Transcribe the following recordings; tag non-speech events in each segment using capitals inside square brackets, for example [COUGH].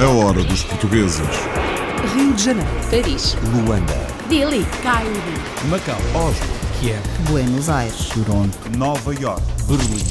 A hora dos portugueses. Rio de Janeiro, Paris, Luanda, Delhi, Cairo, Macau, Oslo, Kiev, Buenos Aires, Toronto, Nova York, Berlim.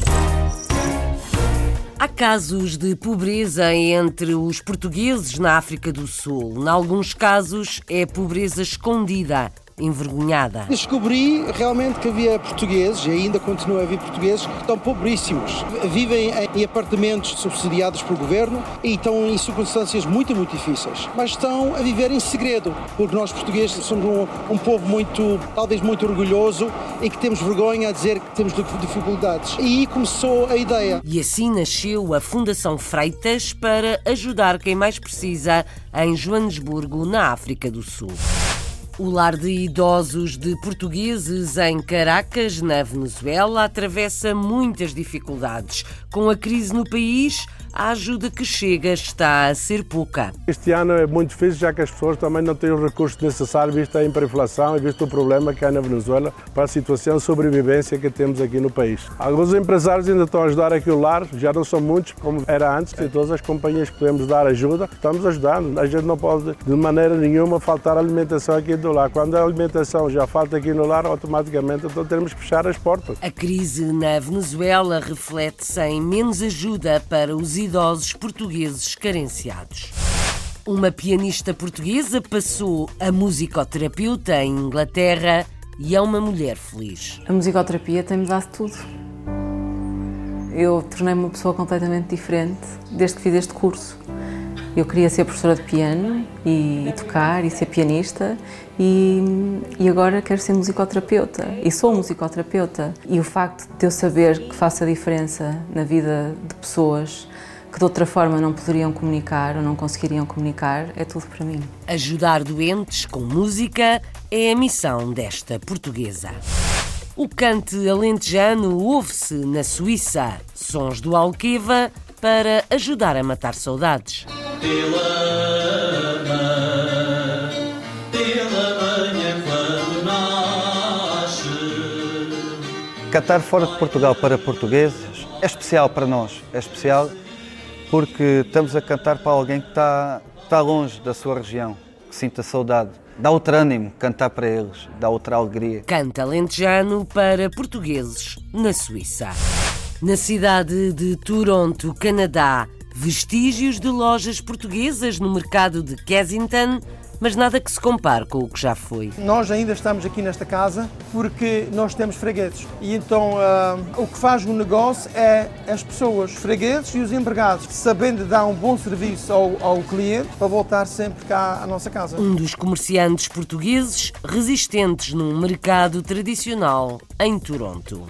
Há casos de pobreza entre os portugueses na África do Sul. Em alguns casos, é pobreza escondida, envergonhada. Descobri realmente que havia portugueses, e ainda continua a haver portugueses, que estão pobríssimos. Vivem em apartamentos subsidiados pelo governo e estão em circunstâncias muito, muito difíceis. Mas estão a viver em segredo, porque nós portugueses somos um, um povo muito, talvez muito orgulhoso e que temos vergonha a dizer que temos dificuldades. E aí começou a ideia. E assim nasceu a Fundação Freitas para ajudar quem mais precisa em Joanesburgo, na África do Sul. O lar de idosos de portugueses em Caracas, na Venezuela, atravessa muitas dificuldades. Com a crise no país, a ajuda que chega está a ser pouca. Este ano é muito difícil, já que as pessoas também não têm os recursos necessários, visto a hiperinflação e visto o problema que há na Venezuela para a situação de sobrevivência que temos aqui no país. Alguns empresários ainda estão a ajudar aqui o lar, já não são muitos como era antes, e todas as companhias que podemos dar ajuda, estamos ajudando. A gente não pode, de maneira nenhuma, faltar alimentação aqui do lar. Quando a alimentação já falta aqui no lar, automaticamente então temos que fechar as portas. A crise na Venezuela reflete-se em menos ajuda para os idosos portugueses carenciados. Uma pianista portuguesa passou a musicoterapeuta em Inglaterra e é uma mulher feliz. A musicoterapia tem-me dado tudo. Eu tornei-me uma pessoa completamente diferente desde que fiz este curso. Eu queria ser professora de piano e, e tocar e ser pianista e, e, agora quero ser musicoterapeuta e sou musicoterapeuta. E o facto de eu saber que faço a diferença na vida de pessoas que de outra forma não poderiam comunicar ou não conseguiriam comunicar é tudo para mim. Ajudar doentes com música é a missão desta portuguesa. O cante alentejano ouve-se na Suíça, sons do Alqueva para ajudar a matar saudades. Cantar fora de Portugal para portugueses é especial para nós, é especial porque estamos a cantar para alguém que está, está longe da sua região, que sinta saudade. Dá outro ânimo cantar para eles, dá outra alegria. Canta alentejano para portugueses na Suíça. Na cidade de Toronto, Canadá, vestígios de lojas portuguesas no mercado de Kensington mas nada que se compare com o que já foi. Nós ainda estamos aqui nesta casa porque nós temos fregueses e então uh, o que faz o negócio é as pessoas, os fregueses e os empregados, sabendo dar um bom serviço ao, ao cliente para voltar sempre cá à nossa casa. Um dos comerciantes portugueses resistentes num mercado tradicional em Toronto.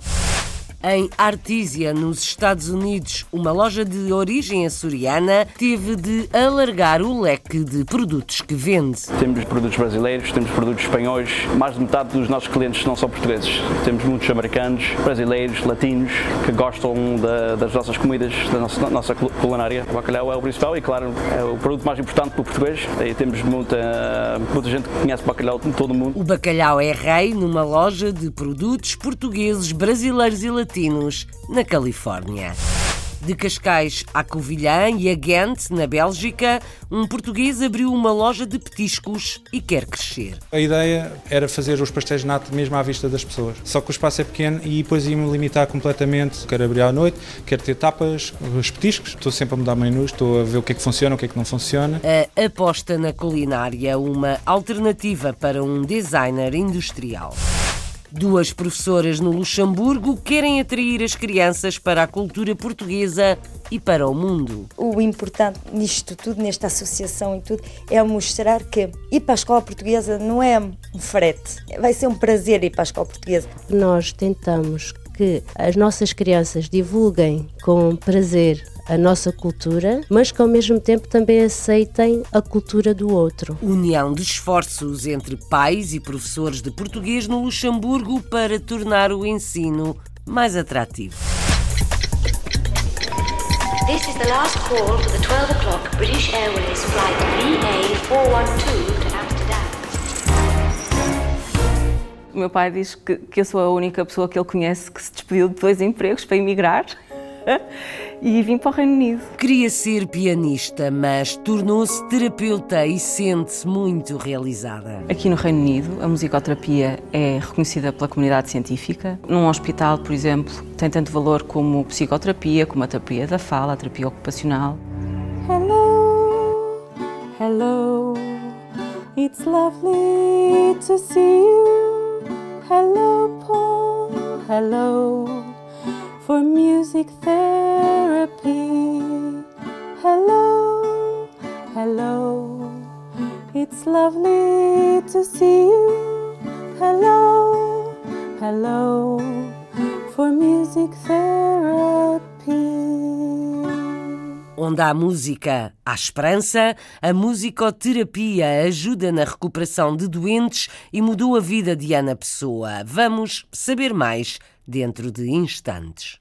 Em Artesia, nos Estados Unidos, uma loja de origem açoriana teve de alargar o leque de produtos que vende. Temos produtos brasileiros, temos produtos espanhóis, mais de metade dos nossos clientes não são portugueses. Temos muitos americanos, brasileiros, latinos, que gostam da, das nossas comidas, da nossa, nossa, culinária. O bacalhau é o principal e, claro, é o produto mais importante para o português. E temos muita, muita gente que conhece bacalhau em todo o mundo. O bacalhau é rei numa loja de produtos portugueses, brasileiros e latinos latinos na Califórnia. De Cascais à Covilhã e a Ghent, na Bélgica, um português abriu uma loja de petiscos e quer crescer. A ideia era fazer os pastéis nato mesmo à vista das pessoas. Só que o espaço é pequeno e depois ia-me limitar completamente. Quero abrir à noite, quero ter tapas, os petiscos. Estou sempre a mudar menus, estou a ver o que é que funciona, o que é que não funciona. A aposta na culinária, uma alternativa para um designer industrial. Duas professoras no Luxemburgo querem atrair as crianças para a cultura portuguesa e para o mundo. O importante nisto tudo, nesta associação e tudo, é mostrar que ir para a escola portuguesa não é um frete, vai ser um prazer ir para a escola portuguesa. Nós tentamos que as nossas crianças divulguem com prazer a nossa cultura, mas que ao mesmo tempo também aceitem a cultura do outro. União de esforços entre pais e professores de português no Luxemburgo para tornar o ensino mais atrativo. This is the last call for the 12 o'clock British Airways flight VA412 O meu pai diz que, que eu sou a única pessoa que ele conhece que se despediu de dois empregos para emigrar. [LAUGHS] e vim para o Reino Unido. Queria ser pianista, mas tornou-se terapeuta e sente-se muito realizada. Aqui no Reino Unido, a musicoterapia é reconhecida pela comunidade científica. Num hospital, por exemplo, tem tanto valor como psicoterapia, como a terapia da fala, a terapia ocupacional. Hello, hello, it's lovely to see you. Hello, Paul, hello. for music therapy. Hello, hello, it's lovely to see you. Hello, hello, for music therapy. Onde há música, há esperança. A musicoterapia ajuda na recuperação de doentes e mudou a vida de Ana Pessoa. Vamos saber mais dentro de instantes.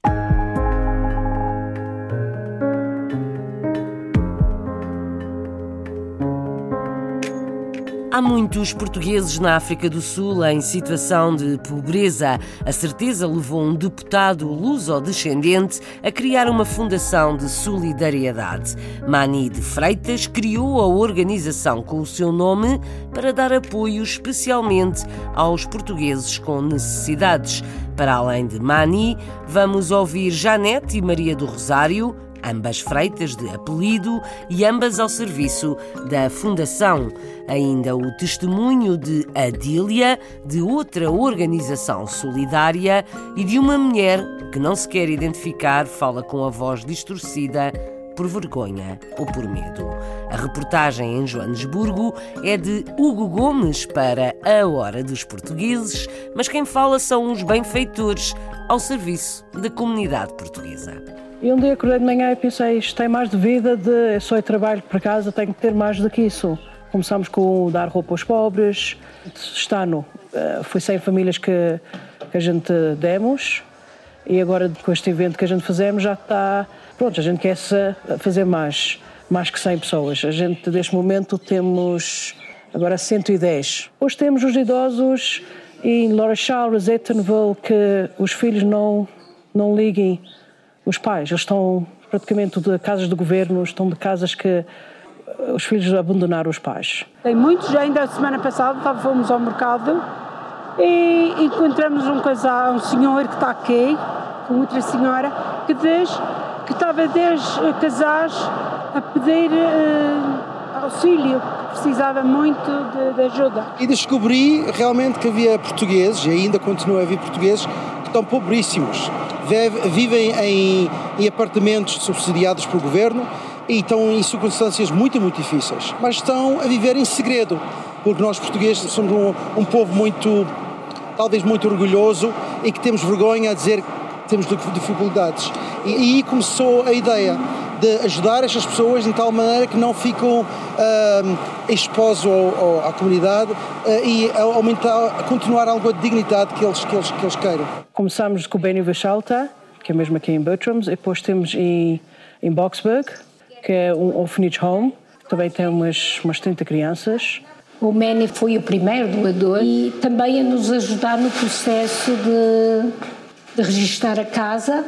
Há muitos portugueses na África do Sul em situação de pobreza. A certeza levou um deputado luso-descendente a criar uma fundação de solidariedade. Mani de Freitas criou a organização com o seu nome para dar apoio especialmente aos portugueses com necessidades. Para além de Mani, vamos ouvir Janete e Maria do Rosário, ambas freitas de apelido e ambas ao serviço da Fundação. Ainda o testemunho de Adília, de outra organização solidária e de uma mulher que não se quer identificar, fala com a voz distorcida por vergonha ou por medo. A reportagem em Joanesburgo é de Hugo Gomes para A Hora dos Portugueses, mas quem fala são os benfeitores ao serviço da comunidade portuguesa. E um dia acordei de manhã e pensei, isto tem mais de vida, de só trabalho para casa, tenho que ter mais do que isso. Começamos com dar roupa aos pobres. Este ano eh, foi 100 famílias que, que a gente demos e agora com este evento que a gente fazemos já está... Pronto, a gente quer fazer mais, mais que 100 pessoas. A gente, neste momento, temos agora 110. Hoje temos os idosos em Lorachal, Rosettenville, que os filhos não, não liguem os pais. Eles estão praticamente de casas de governo, estão de casas que eh, os filhos abandonaram os pais. Tem muitos, ainda a semana passada fomos ao mercado e encontramos um casal, um senhor que está aqui, com outra senhora, que diz que estava 10 casais a pedir uh, auxílio, que precisava muito de, de, ajuda. E descobri realmente que havia portugueses, e ainda continua a haver portugueses, que estão pobríssimos vivem em, em apartamentos subsidiados pelo governo e estão em circunstâncias muito, muito difíceis. Mas estão a viver em segredo, porque nós portugueses somos um, um povo muito, talvez muito orgulhoso e que temos vergonha a dizer que temos dificuldades. E, aí começou a ideia de ajudar estas pessoas de tal maneira que não ficam uh, expostos ao, ao, à comunidade uh, e aumentar, continuar alguma dignidade que eles, que eles, que eles queiram. Começamos com o Benny Vichalta, que é mesmo aqui em Bertrams, e depois temos em, em Boxburg, que é um orphanage home, também tem umas, umas 30 crianças. O Manny foi o primeiro doador e também a nos ajudar no processo de, de registrar a casa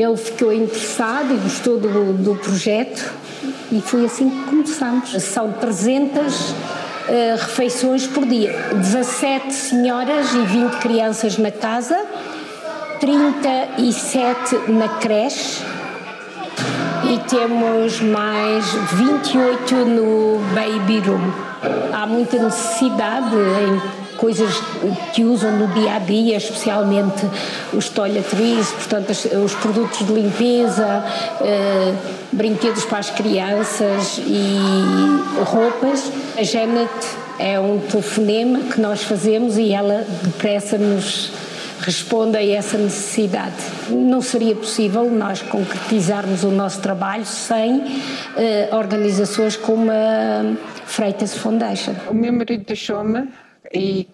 ele ficou interessado e gostou do, do projeto e foi assim que começamos. São 300 uh, eh, refeições por dia, 17 senhoras e 20 crianças na casa, 37 na creche e temos mais 28 no baby room. Há muita necessidade em coisas que usam no dia a dia, especialmente os toiletries, portanto, os produtos de limpeza, eh, brinquedos para as crianças e roupas. A Janet é um telefonema que nós fazemos e ela depressa nos responde a essa necessidade. Não seria possível nós concretizarmos o nosso trabalho sem eh, organizações como a Freitas Foundation. O meu marido deixou-me e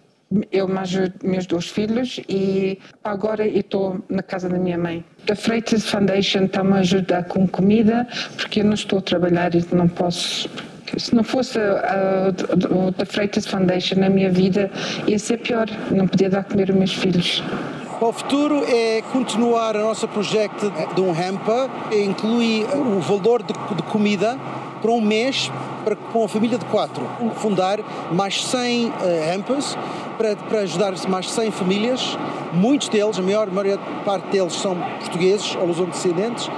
eu mais meus dois filhos e agora estou na casa da minha mãe. A Freitas Foundation está-me a ajudar com comida porque eu não estou a trabalhar e não posso se não fosse a, a, a Freitas Foundation na minha vida, ia ser pior. Não podia dar a comer aos meus filhos. O futuro é continuar o nosso projeto de um hamper, inclui o valor de, de comida para um mês para, para uma família de quatro. Fundar mais 100 uh, hampers para, para ajudar mais 100 famílias, muitos deles, a maior, a maior parte deles são portugueses ou descendentes,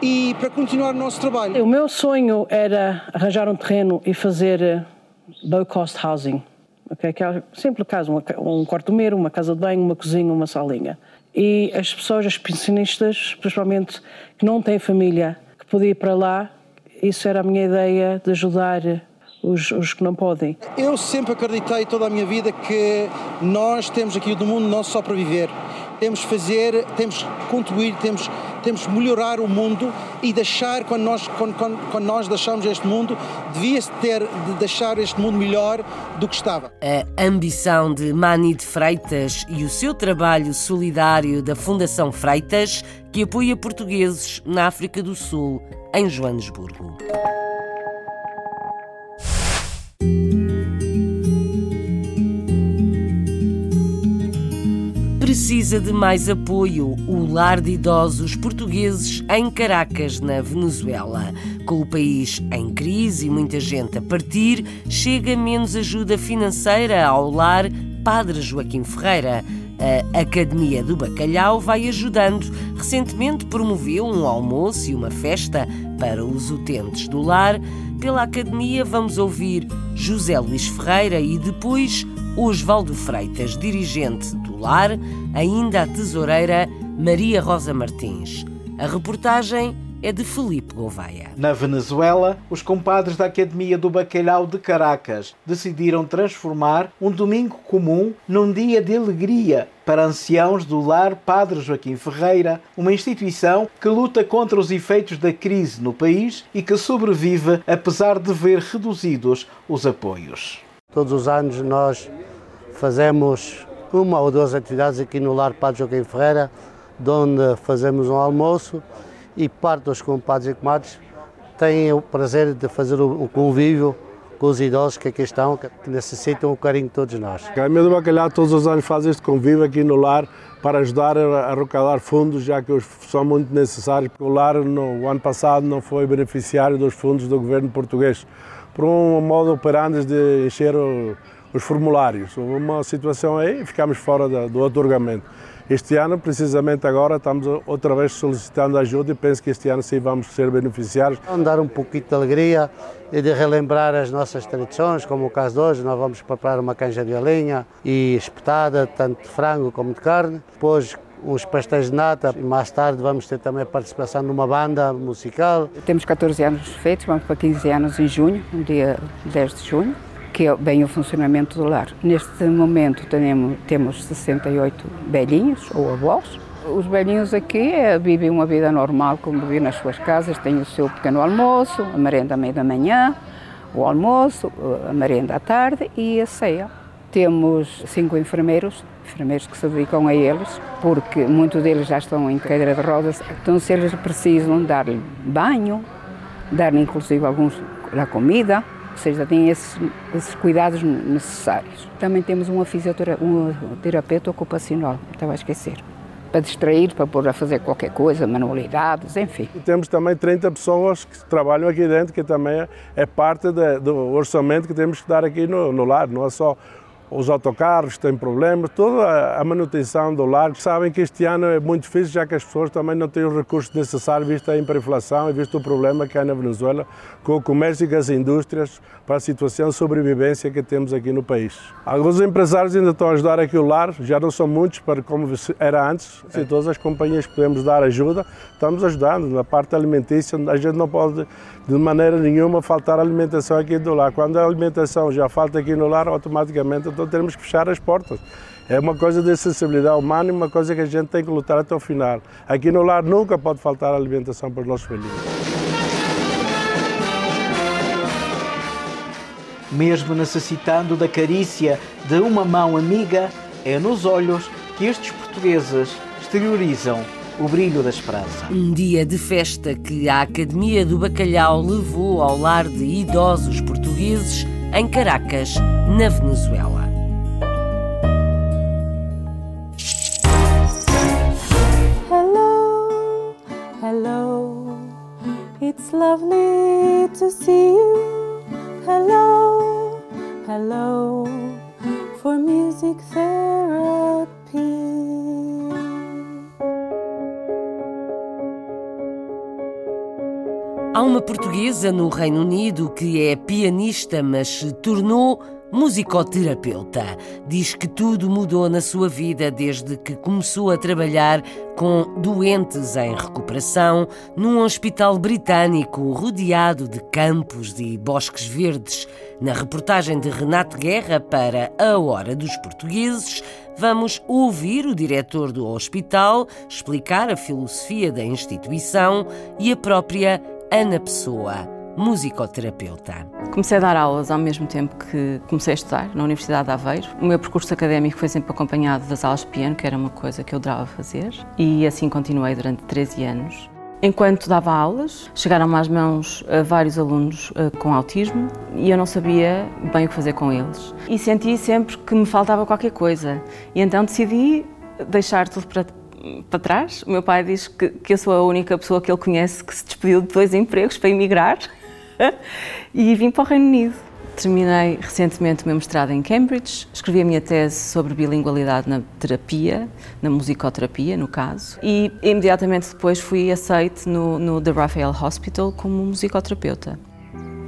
e para continuar o nosso trabalho. O meu sonho era arranjar um terreno e fazer eh, low cost housing. Okay? Que é sempre casa, um quarto meiro, uma casa de banho, uma cozinha, uma salinha. E as pessoas, as pensionistas, principalmente que não têm família, que podiam ir para lá, isso era a minha ideia de ajudar os, os, que não podem. Eu sempre acreditei toda a minha vida que nós temos aqui no mundo não só para viver, temos fazer, temos contribuir, temos, temos melhorar o mundo e deixar, quando nós, quando, quando, quando nós deixamos este mundo, devia-se ter de deixar este mundo melhor do que estava. A ambição de Mani de Freitas e o seu trabalho solidário da Fundação Freitas, que apoia portugueses na África do Sul, em Joanesburgo. Precisa de mais apoio. O lar de idosos portugueses em Caracas, na Venezuela. Com o país em crise e muita gente a partir, chega menos ajuda financeira ao lar Padre Joaquim Ferreira. A Academia do Bacalhau vai ajudando. Recentemente promoveu um almoço e uma festa para os utentes do lar. Pela Academia vamos ouvir José Luís Ferreira e depois Osvaldo Freitas, dirigente do lar, ainda a tesoureira Maria Rosa Martins. A reportagem é de Felipe Gouveia. Na Venezuela, os compadres da Academia do Bacalhau de Caracas decidiram transformar um domingo comum num dia de alegria para anciãos do lar Padre Joaquim Ferreira, uma instituição que luta contra os efeitos da crise no país e que sobrevive apesar de ver reduzidos os apoios. Todos os anos nós fazemos uma ou duas atividades aqui no Lar Padre Joaquim Ferreira, onde fazemos um almoço e parte dos compadres e comadres têm o prazer de fazer o convívio com os idosos que aqui estão, que necessitam o carinho de todos nós. A Academia do Bacalhau todos os anos faz este convívio aqui no lar para ajudar a arrecadar fundos, já que são muito necessários. O lar no ano passado não foi beneficiário dos fundos do governo português, por um modo operante de encher o os formulários. Houve uma situação aí e ficámos fora do otorgamento. Este ano, precisamente agora, estamos outra vez solicitando ajuda e penso que este ano sim vamos ser beneficiários. Vamos dar um pouquinho de alegria e de relembrar as nossas tradições, como o caso de hoje, nós vamos preparar uma canja de galinha e espetada, tanto de frango como de carne. Depois uns pastéis de nata e mais tarde vamos ter também a participação numa banda musical. Temos 14 anos feitos, vamos para 15 anos em junho, no dia 10 de junho que é bem o funcionamento do lar. Neste momento temos, temos 68 velhinhos ou avós. Os velhinhos aqui é, vivem uma vida normal, como vivem nas suas casas, têm o seu pequeno almoço, a merenda à meia da manhã, o almoço, a merenda à tarde e a ceia. Temos cinco enfermeiros, enfermeiros que se dedicam a eles, porque muitos deles já estão em cadeira de rodas, então se eles precisam dar-lhe banho, dar-lhe inclusive alguns a comida, seja, têm esses, esses cuidados necessários. Também temos uma fisioterapeuta, um terapeuta ocupacional, estava a esquecer para distrair, para pôr a fazer qualquer coisa, manualidades, enfim. Temos também 30 pessoas que trabalham aqui dentro, que também é parte de, do orçamento que temos que dar aqui no, no lar, não é só os autocarros têm problemas, toda a manutenção do lar. Sabem que este ano é muito difícil, já que as pessoas também não têm os recursos necessários, visto a hiperinflação e visto o problema que há na Venezuela com o comércio e as indústrias para a situação de sobrevivência que temos aqui no país. Alguns empresários ainda estão a ajudar aqui o lar, já não são muitos para como era antes. Se todas as companhias podemos dar ajuda, estamos ajudando. Na parte alimentícia, a gente não pode de maneira nenhuma faltar alimentação aqui do lar. Quando a alimentação já falta aqui no lar, automaticamente então temos que fechar as portas. É uma coisa de sensibilidade humana e uma coisa que a gente tem que lutar até o final. Aqui no lar nunca pode faltar alimentação para os nossos filhos. Mesmo necessitando da carícia de uma mão amiga, é nos olhos que estes portugueses exteriorizam o brilho da esperança. Um dia de festa que a Academia do Bacalhau levou ao lar de idosos portugueses em Caracas, na Venezuela. It's lovely to see you. Hello, hello. For music therapy. Há uma portuguesa no Reino Unido que é pianista, mas se tornou musicoterapeuta. Diz que tudo mudou na sua vida desde que começou a trabalhar com doentes em recuperação num hospital britânico rodeado de campos e bosques verdes. Na reportagem de Renato Guerra para A Hora dos Portugueses, vamos ouvir o diretor do hospital explicar a filosofia da instituição e a própria Ana Pessoa, musicoterapeuta. Comecei a dar aulas ao mesmo tempo que comecei a estudar na Universidade de Aveiro. O meu percurso académico foi sempre acompanhado das aulas de piano, que era uma coisa que eu adorava fazer, e assim continuei durante 13 anos. Enquanto dava aulas, chegaram-me às mãos uh, vários alunos uh, com autismo e eu não sabia bem o que fazer com eles. E senti sempre que me faltava qualquer coisa. E então decidi deixar tudo para, para trás. O meu pai diz que, que eu sou a única pessoa que ele conhece que se despediu de dois empregos para emigrar e vim para o Reino Unido. Terminei recentemente o meu mestrado em Cambridge, escrevi a minha tese sobre bilingualidade na terapia, na musicoterapia, no caso, e imediatamente depois fui aceite no, no The Raphael Hospital como musicoterapeuta.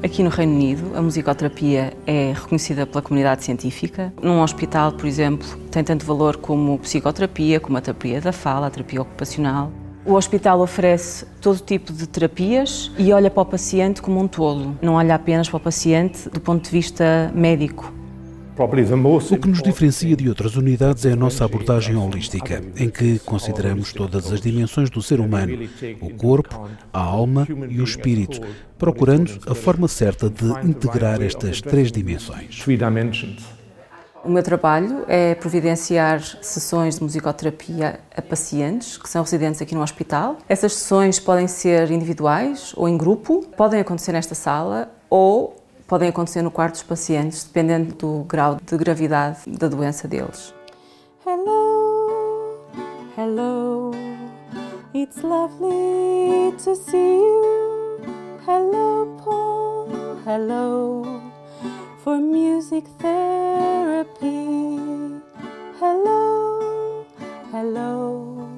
Aqui no Reino Unido, a musicoterapia é reconhecida pela comunidade científica. Num hospital, por exemplo, tem tanto valor como psicoterapia, como a terapia da fala, a terapia ocupacional. O hospital oferece todo tipo de terapias e olha para o paciente como um todo, não olha apenas para o paciente do ponto de vista médico. O que nos diferencia de outras unidades é a nossa abordagem holística, em que consideramos todas as dimensões do ser humano, o corpo, a alma e o espírito, procurando a forma certa de integrar estas três dimensões. O meu trabalho é providenciar sessões de musicoterapia a pacientes que são residentes aqui no hospital. Essas sessões podem ser individuais ou em grupo, podem acontecer nesta sala ou podem acontecer no quarto dos pacientes, dependendo do grau de gravidade da doença deles. Hello, hello, it's lovely to see you. Hello, Paul, hello, for music therapy. Hello, hello,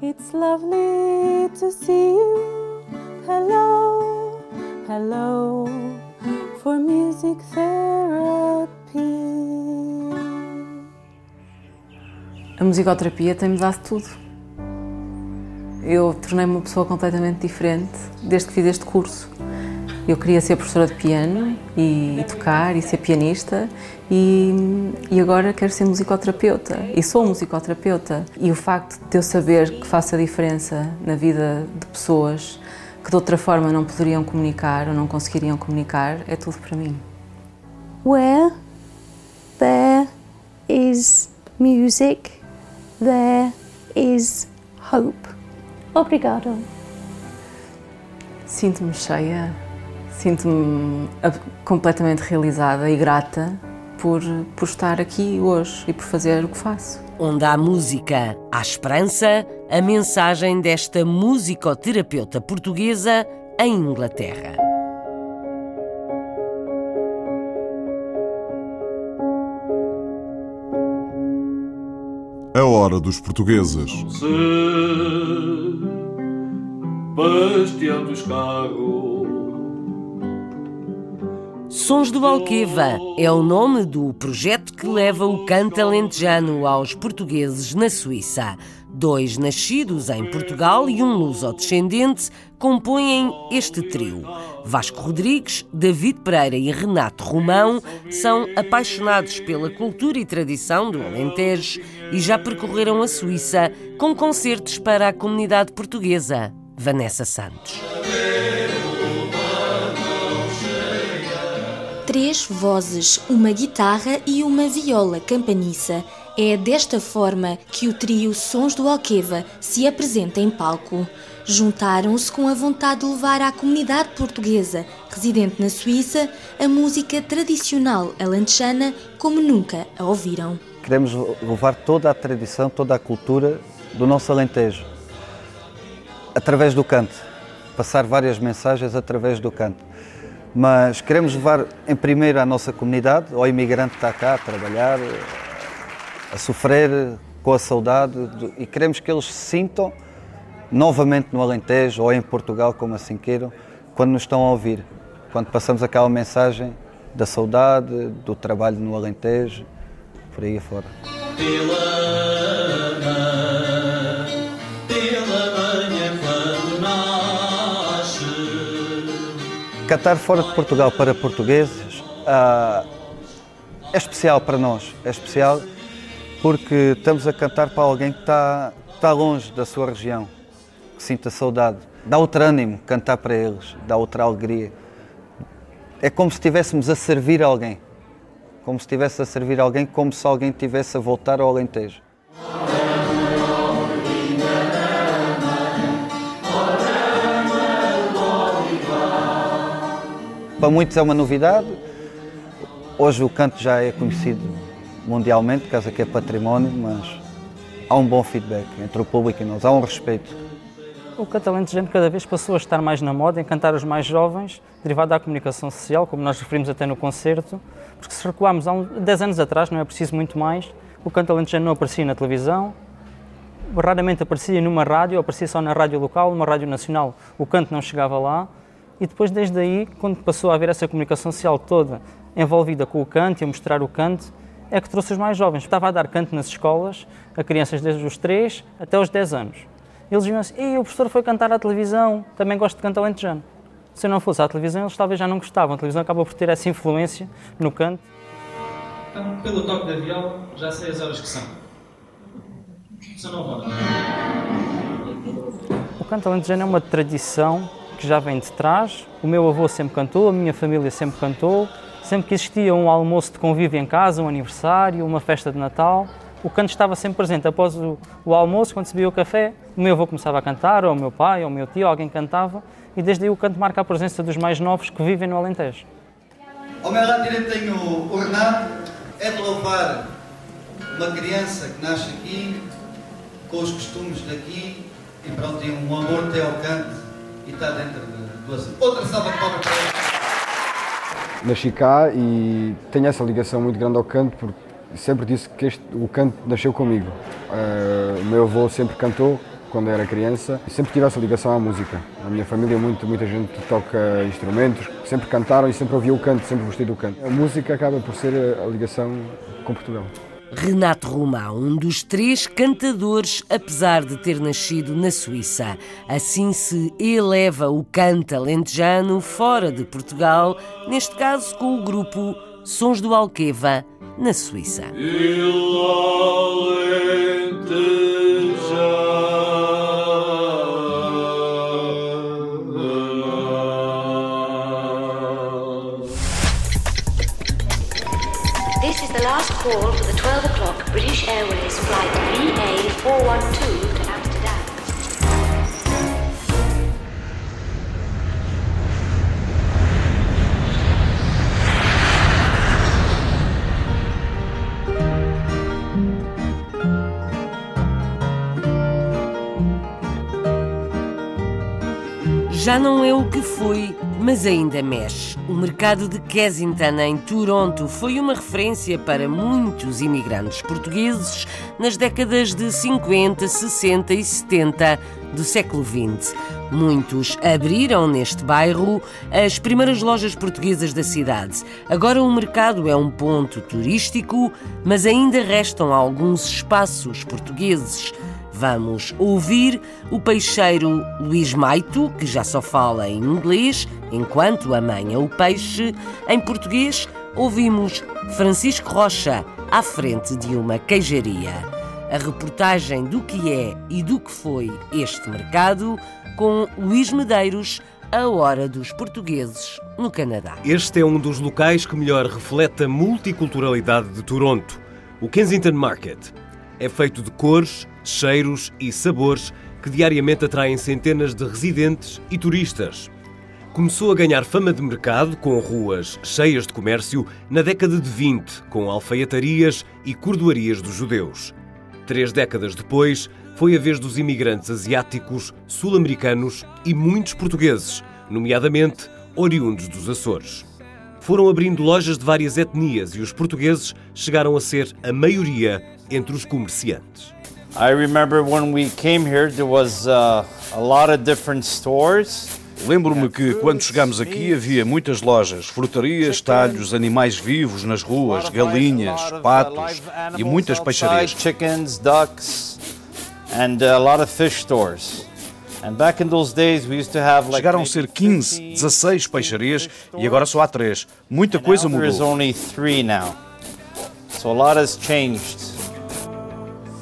it's lovely to see you. Hello, hello, for music therapy. A musicoterapia tem-me dado tudo. Eu tornei-me uma pessoa completamente diferente desde que fiz este curso. Eu queria ser professora de piano e, e tocar e ser pianista e, e, agora quero ser musicoterapeuta e sou musicoterapeuta. E o facto de eu saber que faço a diferença na vida de pessoas que de outra forma não poderiam comunicar ou não conseguiriam comunicar é tudo para mim. Where there is music, there is hope. Obrigado. Sinto-me cheia, sinto-me completamente realizada e grata por, por estar aqui hoje e por fazer o que faço. Onde há música, há esperança, a mensagem desta musicoterapeuta portuguesa em Inglaterra. A hora dos portugueses. Bastião dos Carros. Sons do Alqueva é o nome do projeto que leva o canto alentejano aos portugueses na Suíça. Dois nascidos em Portugal e um luso-descendente compõem este trio. Vasco Rodrigues, David Pereira e Renato Romão são apaixonados pela cultura e tradição do Alentejo e já percorreram a Suíça com concertos para a comunidade portuguesa. Vanessa Santos. Três vozes, uma guitarra e uma viola campaniça. É desta forma que o trio Sons do Alqueva se apresenta em palco. Juntaram-se com a vontade de levar à comunidade portuguesa, residente na Suíça, a música tradicional alentejana como nunca a ouviram. Queremos levar toda a tradição, toda a cultura do nosso Alentejo. através do canto, passar várias mensagens através do canto. Mas queremos levar em primeiro à nossa comunidade, ao imigrante que está cá a trabalhar, a sofrer com a saudade, e queremos que eles se sintam novamente no Alentejo ou em Portugal, como assim queiram, quando nos estão a ouvir. Quando passamos aquela mensagem da saudade, do trabalho no Alentejo, por aí afora. Cantar fora de Portugal para portugueses ah, é especial para nós, é especial porque estamos a cantar para alguém que está, está longe da sua região, que sinta saudade. Dá outro ânimo cantar para eles, dá outra alegria. É como se estivéssemos a servir alguém, como se estivesse a servir alguém, como se alguém estivesse a voltar ao Alentejo. Para muitos é uma novidade. Hoje o canto já é conhecido mundialmente, caso que é património, mas há um bom feedback entre o público e nós, há um respeito. O canto alentejano cada vez passou a estar mais na moda, em cantar os mais jovens, derivado da comunicação social, como nós referimos até no concerto, porque se recuarmos há 10 anos atrás, não é preciso muito mais, o canto alentejano não aparecia na televisão, raramente aparecia numa rádio, aparecia só na rádio local, numa rádio nacional, o canto não chegava lá, e depois, desde aí, quando passou a haver essa comunicação social toda envolvida com o canto e a mostrar o canto, é que trouxe os mais jovens. Estava a dar canto nas escolas a crianças desde os 3 até os 10 anos. Eles diziam assim: Ei, o professor foi cantar à televisão, também gosto de canto alentejano. Se não fosse à televisão, eles talvez já não gostavam. A televisão acaba por ter essa influência no canto. Então, pelo toque da viola, já sei as horas que são. São 9 horas. O canto alentejano é uma tradição que já vem de trás. O meu avô sempre cantou, a minha família sempre cantou. Sempre que existia um almoço de convívio em casa, um aniversário, uma festa de Natal, o canto estava sempre presente. Após o, o almoço, quando se bebia o café, o meu avô começava a cantar, ou o meu pai, ou o meu tio, alguém cantava, e desde aí o canto marca a presença dos mais novos que vivem no Alentejo. Ao meu lado direito tenho o Renato, é de louvar uma criança que nasce aqui, com os costumes daqui, e pronto, tem um amor até ao canto e está dentro de duas. Outra salva de palmas para ele. Nasci cá e tenho essa ligação muito grande ao canto porque sempre disse que este, o canto nasceu comigo. Uh, o meu avô sempre cantou quando era criança e sempre tive essa ligação à música. A minha família, muito, muita gente toca instrumentos, sempre cantaram e sempre ouvia o canto, sempre gostei do canto. A música acaba por ser a ligação com Portugal. Renato Romão, um dos três cantadores, apesar de ter nascido na Suíça. Assim se eleva o canto alentejano fora de Portugal, neste caso com o grupo Sons do Alqueva, na Suíça. British Airways flight VA412 to Amsterdam. Já não é o que foi, mas ainda mexe. O mercado de Kensington, em Toronto, foi uma referência para muitos imigrantes portugueses nas décadas de 50, 60 e 70 do século XX. Muitos abriram neste bairro as primeiras lojas portuguesas da cidade. Agora o mercado é um ponto turístico, mas ainda restam alguns espaços portugueses. Vamos ouvir o peixeiro Luís Maito, que já só fala em inglês, enquanto amanha o peixe. Em português, ouvimos Francisco Rocha à frente de uma queijaria. A reportagem do que é e do que foi este mercado com Luís Medeiros, a hora dos portugueses no Canadá. Este é um dos locais que melhor reflete a multiculturalidade de Toronto, o Kensington Market. É feito de cores, cheiros e sabores que diariamente atraem centenas de residentes e turistas. Começou a ganhar fama de mercado com ruas cheias de comércio na década de 20, com alfaiatarias e cordoarias dos judeus. Três décadas depois, foi a vez dos imigrantes asiáticos, sul-americanos e muitos portugueses, nomeadamente oriundos dos Açores. Foram abrindo lojas de várias etnias e os portugueses chegaram a ser a maioria entre os comerciantes. I remember when we came here there was uh, a lot of different stores. Lembro-me que quando chegámos aqui havia muitas lojas, frutarias, talhos, animais vivos nas ruas, galinhas, patos e muitas peixarias. Chickens, ducks and a lot of fish stores. Chegaram a ser 15, 16 peixarias e agora só há 3. Muita coisa mudou. So a lot has changed.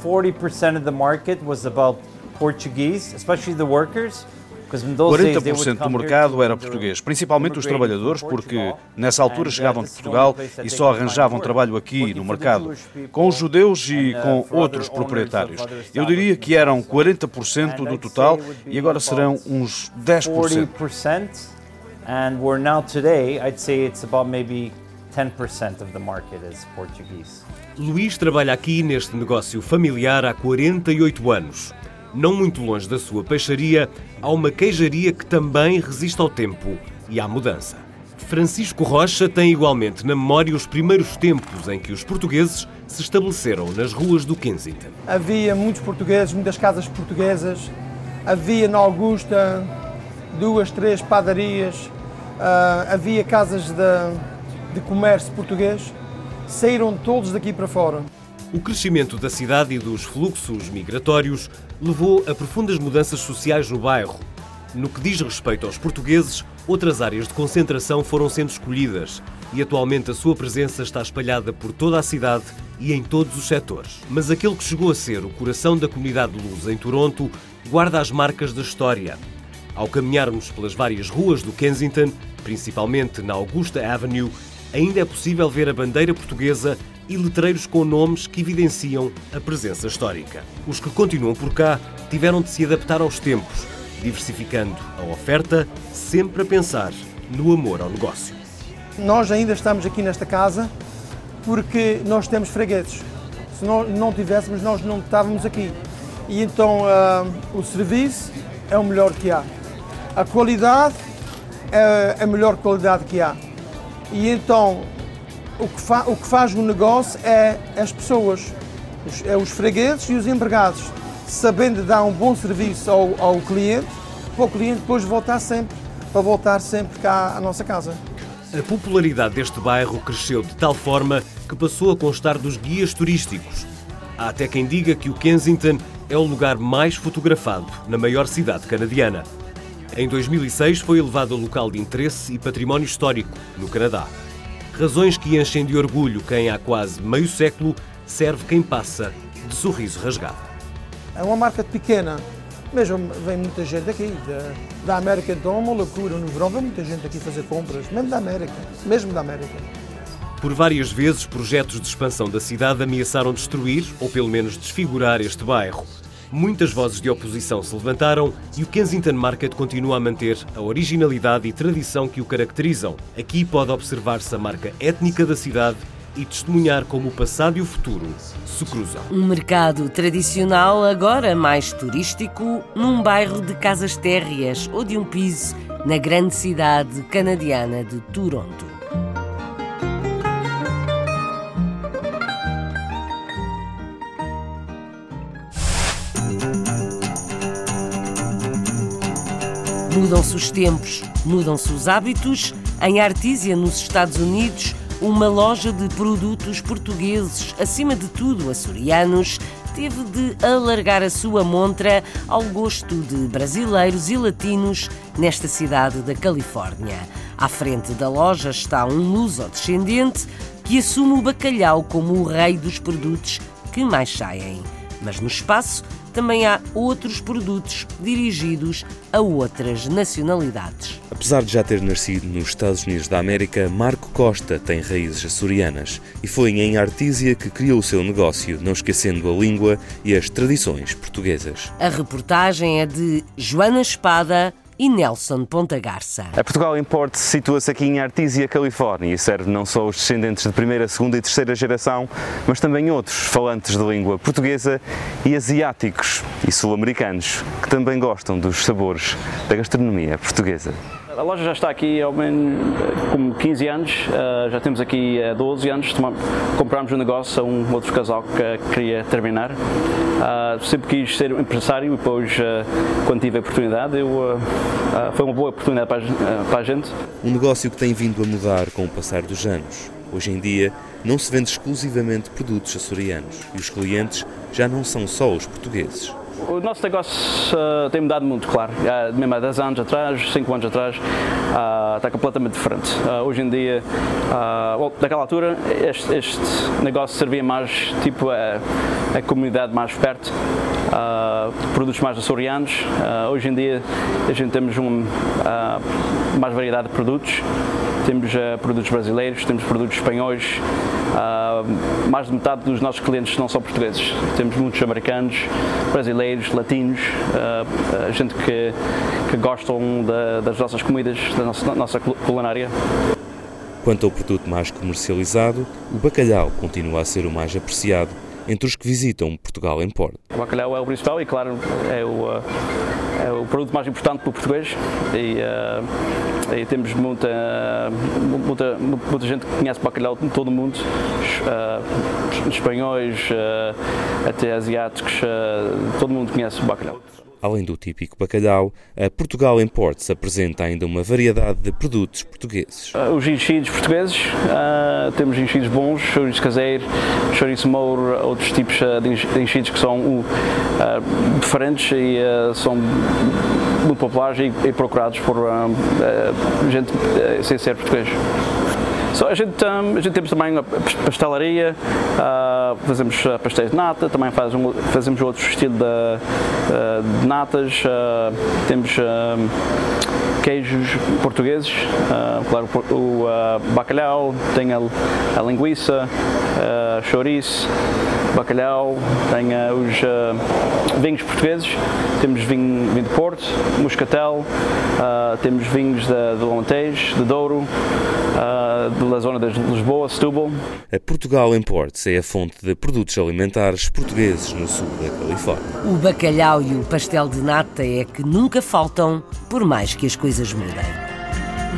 40% of the market was about Portuguese, especially the workers. 40% do mercado era português, principalmente os trabalhadores, porque nessa altura chegavam de Portugal e só arranjavam trabalho aqui no mercado, com os judeus e com outros proprietários. Eu diria que eram 40% do total e agora serão uns 10%. And we're now today, I'd say it's about maybe 10% of the market is Portuguese. Luís trabalha aqui neste negócio familiar há 48 anos. Não muito longe da sua peixaria, há uma queijaria que também resiste ao tempo e à mudança. Francisco Rocha tem igualmente na memória os primeiros tempos em que os portugueses se estabeleceram nas ruas do Kensington. Havia muitos portugueses, muitas casas portuguesas, havia na Augusta duas, três padarias, uh, havia casas de, de comércio português, saíram todos daqui para fora. O crescimento da cidade e dos fluxos migratórios levou a profundas mudanças sociais no bairro. No que diz respeito aos portugueses, outras áreas de concentração foram sendo escolhidas e atualmente a sua presença está espalhada por toda a cidade e em todos os setores. Mas aquele que chegou a ser o coração da comunidade luz em Toronto guarda as marcas da história. Ao caminharmos pelas várias ruas do Kensington, principalmente na Augusta Avenue, ainda é possível ver a bandeira portuguesa e letreiros com nomes que evidenciam a presença histórica. Os que continuam por cá tiveram de se adaptar aos tempos, diversificando a oferta, sempre a pensar no amor ao negócio. Nós ainda estamos aqui nesta casa porque nós temos fregueses. Se nós não tivéssemos, nós não estávamos aqui. E então uh, o serviço é o melhor que há. A qualidade é a melhor qualidade que há. E então o que, fa, o que faz o negócio é as pessoas, os, é os fregueses e os empregados, sabendo dar um bom serviço ao, ao cliente, para o cliente depois voltar sempre, para voltar sempre cá à nossa casa. A popularidade deste bairro cresceu de tal forma que passou a constar dos guias turísticos. Há até quem diga que o Kensington é o lugar mais fotografado na maior cidade canadiana. Em 2006 foi elevado a local de interesse e património histórico no Canadá. Razões que enchem de orgulho quem há quase meio século serve quem passa de sorriso rasgado. É uma marca pequena, mesmo vem muita gente aqui. Da, da América então é uma loucura. No verão vem muita gente aqui fazer compras, mesmo da América, mesmo da América. Por várias vezes, projetos de expansão da cidade ameaçaram destruir, ou pelo menos desfigurar, este bairro. Muitas vozes de oposição se levantaram e o Kensington Market continua a manter a originalidade e tradição que o caracterizam. Aqui pode observar-se a marca étnica da cidade e testemunhar como o passado e o futuro se cruzam. Um mercado tradicional, agora mais turístico, num bairro de casas térreas ou de um piso na grande cidade canadiana de Toronto. Mudam-se os tempos, mudam-se os hábitos. Em Artísia, nos Estados Unidos, uma loja de produtos portugueses, acima de tudo açorianos, teve de alargar a sua montra ao gosto de brasileiros e latinos nesta cidade da Califórnia. À frente da loja está um luso-descendente que assume o bacalhau como o rei dos produtos que mais saem. Mas no espaço também há outros produtos dirigidos a outras nacionalidades. Apesar de já ter nascido nos Estados Unidos da América, Marco Costa tem raízes açorianas e foi em Artísia que criou o seu negócio, não esquecendo a língua e as tradições portuguesas. A reportagem é de Joana Espada e Nelson Ponta Garça. A Portugal Import situa-se aqui em Artesia, Califórnia e serve não só os descendentes de primeira, segunda e terceira geração, mas também outros falantes de língua portuguesa e asiáticos e sul-americanos que também gostam dos sabores da gastronomia portuguesa. A loja já está aqui há como 15 anos, já temos aqui 12 anos. Comprámos um negócio a um outro casal que queria terminar. Sempre quis ser empresário e depois, quando tive a oportunidade, eu, foi uma boa oportunidade para a gente. Um negócio que tem vindo a mudar com o passar dos anos. Hoje em dia, não se vende exclusivamente produtos açorianos e os clientes já não são só os portugueses. O nosso negócio uh, tem mudado muito, claro. Uh, mesmo há 10 anos atrás, 5 anos atrás, uh, está completamente diferente. hoje em dia, well, naquela altura, este, este, negócio servia mais tipo a, a comunidade mais perto, produtos mais açorianos. hoje em dia, a gente temos um, mais variedade de produtos. Temos produtos brasileiros, temos produtos espanhóis, Uh, mais de metade dos nossos clientes não são portugueses. Temos muitos americanos, brasileiros, latinos, uh, gente que, que gostam da, das nossas comidas, da nossa, nossa culinária. Quanto ao produto mais comercializado, o bacalhau continua a ser o mais apreciado entre os que visitam Portugal em Porto. O bacalhau é o principal e, claro, é o, é o produto mais importante para o português e, uh, e temos muita, muita, muita gente que conhece bacalhau em todo o mundo, uh, espanhóis, uh, até asiáticos, todo mundo conhece bacalhau. Além do típico bacalhau, a Portugal Imports apresenta ainda uma variedade de produtos portugueses. Uh, os enchidos portugueses, uh, temos enchidos bons, chouriço caseiro, chouriço mouro, outros tipos uh, de enchidos que são uh, diferentes e uh, são muito populares e, e procurados por gente sem ser português. So, a, gente, um, a gente temos também a pastelaria, uh, fazemos uh, pastéis de nata, também faz um, fazemos outro estilo de, uh, de natas, uh, temos queijos portugueses, claro, o bacalhau, tem a, a linguiça, chouriço, bacalhau, tem os vinhos portugueses, temos vinho, vinho de Porto, Moscatel, temos vinhos de, de Alentejo, de Douro, da zona de Lisboa, Setúbal. A Portugal Imports é a fonte de produtos alimentares portugueses no sul da Califórnia. O bacalhau e o pastel de nata é que nunca faltam, por mais que as coisas mudem.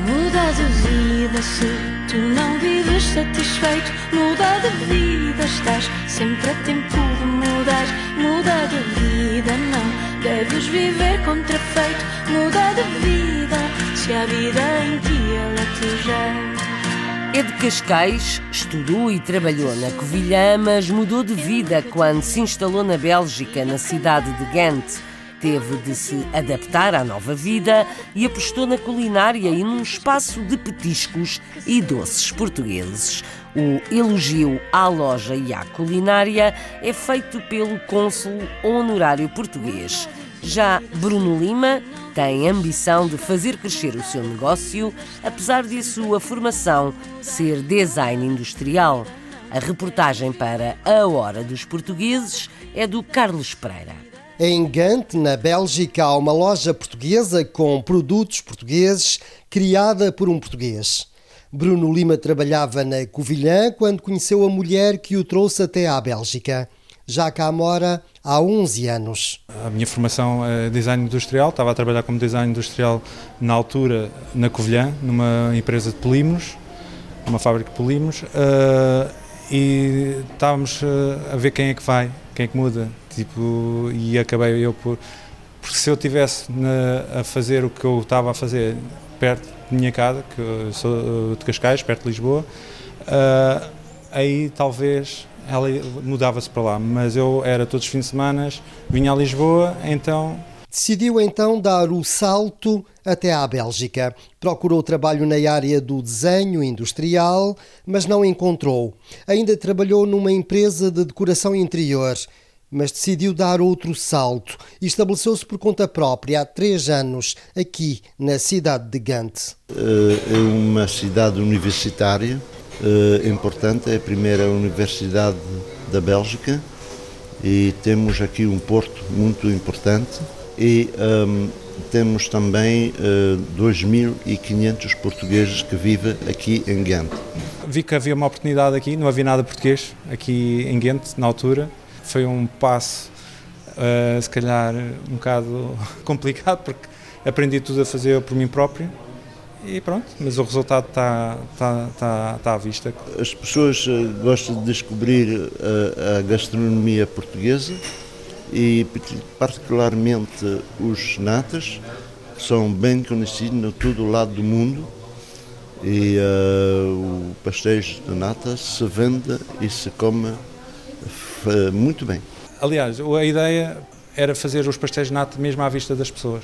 Muda de vida se tu não vives satisfeito. Muda de vida, estás sempre a tempo de mudar. Muda de vida, não deves viver contrafeito. Muda de vida, se a vida em ti ela te. É de Cascais, estudou e trabalhou na Covilhã, mas mudou de vida quando se instalou na Bélgica, na cidade de Ghent. Teve de se adaptar à nova vida e apostou na culinária e num espaço de petiscos e doces portugueses. O elogio à loja e à culinária é feito pelo cônsul honorário português. Já Bruno Lima tem ambição de fazer crescer o seu negócio, apesar de a sua formação ser design industrial. A reportagem para A Hora dos Portugueses é do Carlos Pereira. Em Gante, na Bélgica, há uma loja portuguesa com produtos portugueses, criada por um português. Bruno Lima trabalhava na Covilhã quando conheceu a mulher que o trouxe até à Bélgica. Já cá mora há 11 anos. A minha formação é design industrial, estava a trabalhar como design industrial na altura na Covilhã, numa empresa de polímeros, uma fábrica de polímeros, uh, e estávamos uh, a ver quem é que vai, quem é que muda, tipo, e acabei eu por... Porque se eu tivesse na, a fazer o que eu estava a fazer perto de minha casa, que eu sou de Cascais, perto de Lisboa, uh, aí talvez ela mudava-se para lá, mas eu era todos os fins de semana, vinha a Lisboa, então. Decidiu então dar o salto até à Bélgica. Procurou trabalho na área do desenho industrial, mas não encontrou. Ainda trabalhou numa empresa de decoração interior, mas decidiu dar outro salto e estabeleceu-se por conta própria há três anos aqui na cidade de Gante. É uma cidade universitária uh, importante, é a primeira universidade da Bélgica e temos aqui um porto muito importante e um, temos também uh, 2.500 portugueses que vivem aqui em Ghent. Vi que havia uma oportunidade aqui, não havia nada português aqui em Ghent, na altura. Foi um passo, uh, se calhar, um bocado [LAUGHS] complicado, porque aprendi tudo a fazer por mim próprio e pronto, mas o resultado está, está, está, está à vista. As pessoas eh, gostam de descobrir a, a gastronomia portuguesa e particularmente os natas, que são bem conhecidos no todo o lado do mundo e uh, o pastéis de nata se vende e se come muito bem. Aliás, a ideia era fazer os pastéis de nata mesmo à vista das pessoas.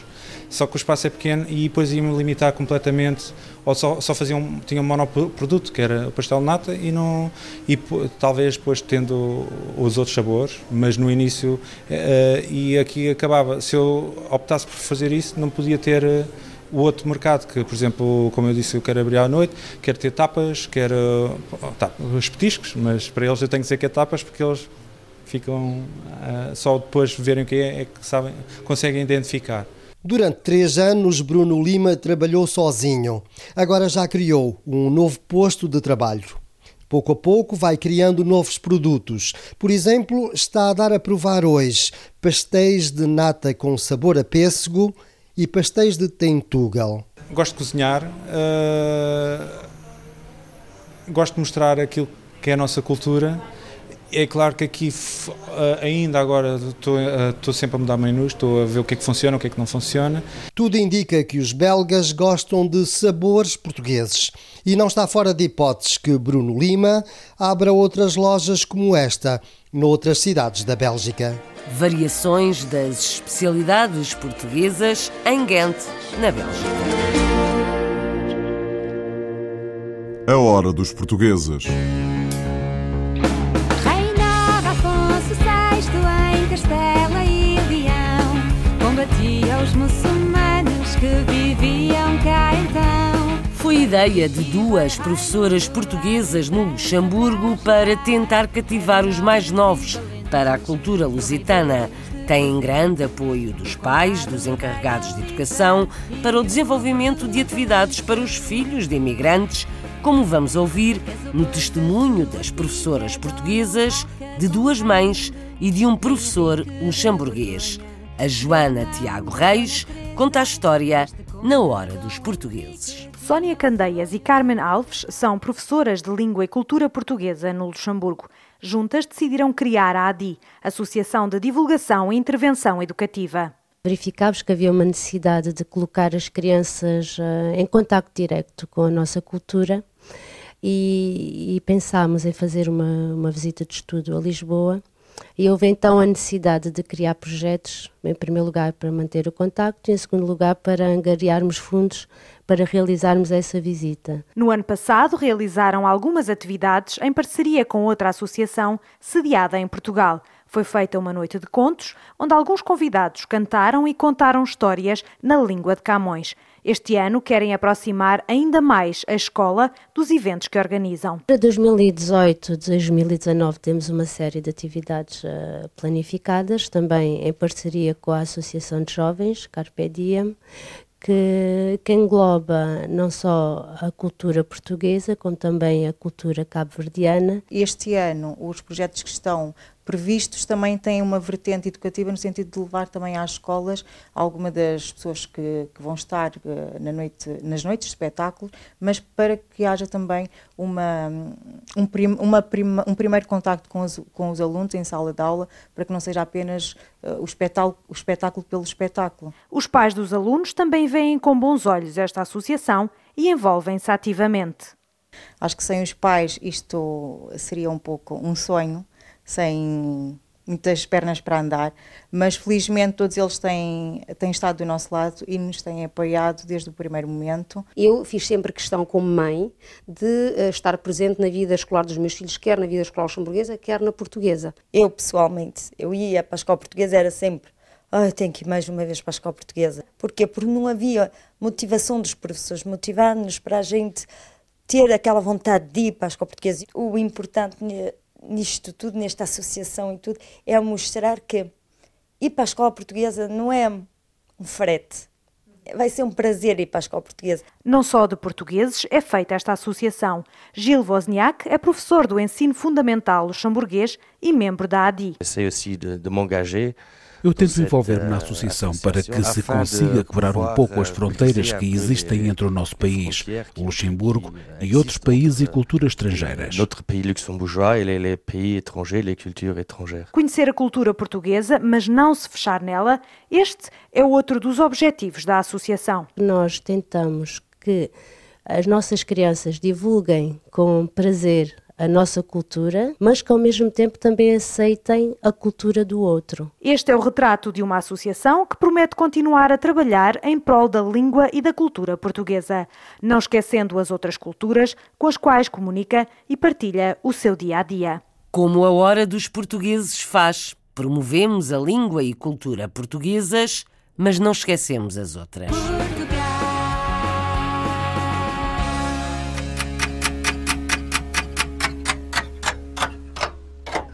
Só que o espaço é pequeno e depois ia-me limitar completamente, ou só, só fazia um, tinha um monoproduto, que era o pastel de nata, e, não, e talvez depois tendo os outros sabores, mas no início, uh, e aqui acabava, se eu optasse por fazer isso, não podia ter uh, o outro mercado, que por exemplo, como eu disse, eu quero abrir à noite, quero ter tapas, quero tá, os petiscos, mas para eles eu tenho que dizer que é tapas porque eles ficam uh, só depois de verem o que é, é que sabem, conseguem identificar. Durante três anos, Bruno Lima trabalhou sozinho. Agora já criou um novo posto de trabalho. Pouco a pouco vai criando novos produtos. Por exemplo, está a dar a provar hoje pastéis de nata com sabor a pêssego e pastéis de tentugal. Gosto de cozinhar, uh, gosto de mostrar aquilo que é a nossa cultura é claro que aqui eh, ainda agora estou, eh, estou sempre a mudar menus, estou a ver o que é que funciona, o que é que não funciona. Tudo indica que os belgas gostam de sabores portugueses e não está fora de hipóteses que Bruno Lima abra outras lojas como esta noutras cidades da Bélgica. Variações das especialidades portuguesas em Ghent, na Bélgica. A hora dos portugueses. Ideia de duas professoras portuguesas no Luxemburgo para tentar cativar os mais novos para a cultura lusitana. Têm grande apoio dos pais, dos encarregados de educação, para o desenvolvimento de atividades para os filhos de imigrantes, como vamos ouvir no testemunho das professoras portuguesas, de duas mães e de um professor luxemburguês. A Joana Tiago Reis conta a história na Hora dos Portugueses. Sónia Candeias e Carmen Alves são professoras de Língua e Cultura Portuguesa no Luxemburgo. Juntas decidiram criar a ADI, Associação de Divulgação e Intervenção Educativa. Verificámos que havia uma necessidade de colocar as crianças uh, em contato direto com a nossa cultura e, e pensámos em fazer uma, uma visita de estudo a Lisboa e houve então a necessidade de criar projetos, em primeiro lugar para manter o contacto e em segundo lugar para angariarmos fundos para realizarmos essa visita. No ano passado realizaram algumas atividades em parceria com outra associação sediada em Portugal. Foi feita uma noite de contos, onde alguns convidados cantaram e contaram histórias na língua de Camões. Este ano querem aproximar ainda mais a escola dos eventos que organizam. Para 2018 2019 temos uma série de atividades uh, planificadas, também em parceria com a Associação de Jovens, Carpe Diem, que, que, engloba não só a cultura portuguesa, como também a cultura cabo-verdiana. Este ano, os projetos que estão previstos também têm uma vertente educativa no sentido de levar também às escolas alguma das pessoas que, que vão estar uh, na noite, nas noites de espetáculo, mas para que haja também uma, um, prim, uma prima, um primeiro contacto com os, com os alunos em sala de aula, para que não seja apenas uh, o, espetáculo, o espetáculo pelo espetáculo. Os pais dos alunos também veem com bons olhos esta associação e envolvem-se ativamente. Acho que sem os pais isto seria um pouco um sonho, sem muitas pernas para andar, mas felizmente todos eles têm, têm estado do nosso lado e nos têm apoiado desde o primeiro momento. Eu fiz sempre questão, como mãe, de uh, estar presente na vida escolar dos meus filhos, quer na vida escolar luxemburguesa, quer na portuguesa. Eu, pessoalmente, eu ia para a escola portuguesa, era sempre oh, tenho que ir mais uma vez para a escola portuguesa. Porquê? Porque não havia motivação dos professores, motivar-nos para a gente ter aquela vontade de ir para a escola portuguesa. O importante nisto tudo, nesta associação e tudo, é mostrar que ir para a escola portuguesa não é um frete, vai ser um prazer ir para a escola portuguesa. Não só de portugueses é feita esta associação. Gil Wozniak é professor do ensino fundamental luxemburguês e membro da ADI. Essaye aussi de, de m'engager eu tento envolver-me na associação para que se consiga quebrar um pouco as fronteiras que existem entre o nosso país, o Luxemburgo, e outros países e culturas estrangeiras. Étrangères. Conhecer a cultura portuguesa, mas não se fechar nela, este é outro dos objetivos da associação. Nós tentamos que as nossas crianças divulguem com prazer a nossa cultura, mas que ao mesmo tempo também aceitem a cultura do outro. Este é o retrato de uma associação que promete continuar a trabalhar em prol da língua e da cultura portuguesa, não esquecendo as outras culturas com as quais comunica e partilha o seu dia a dia. Como a Hora dos Portugueses faz, promovemos a língua e cultura portuguesas, mas não esquecemos as outras.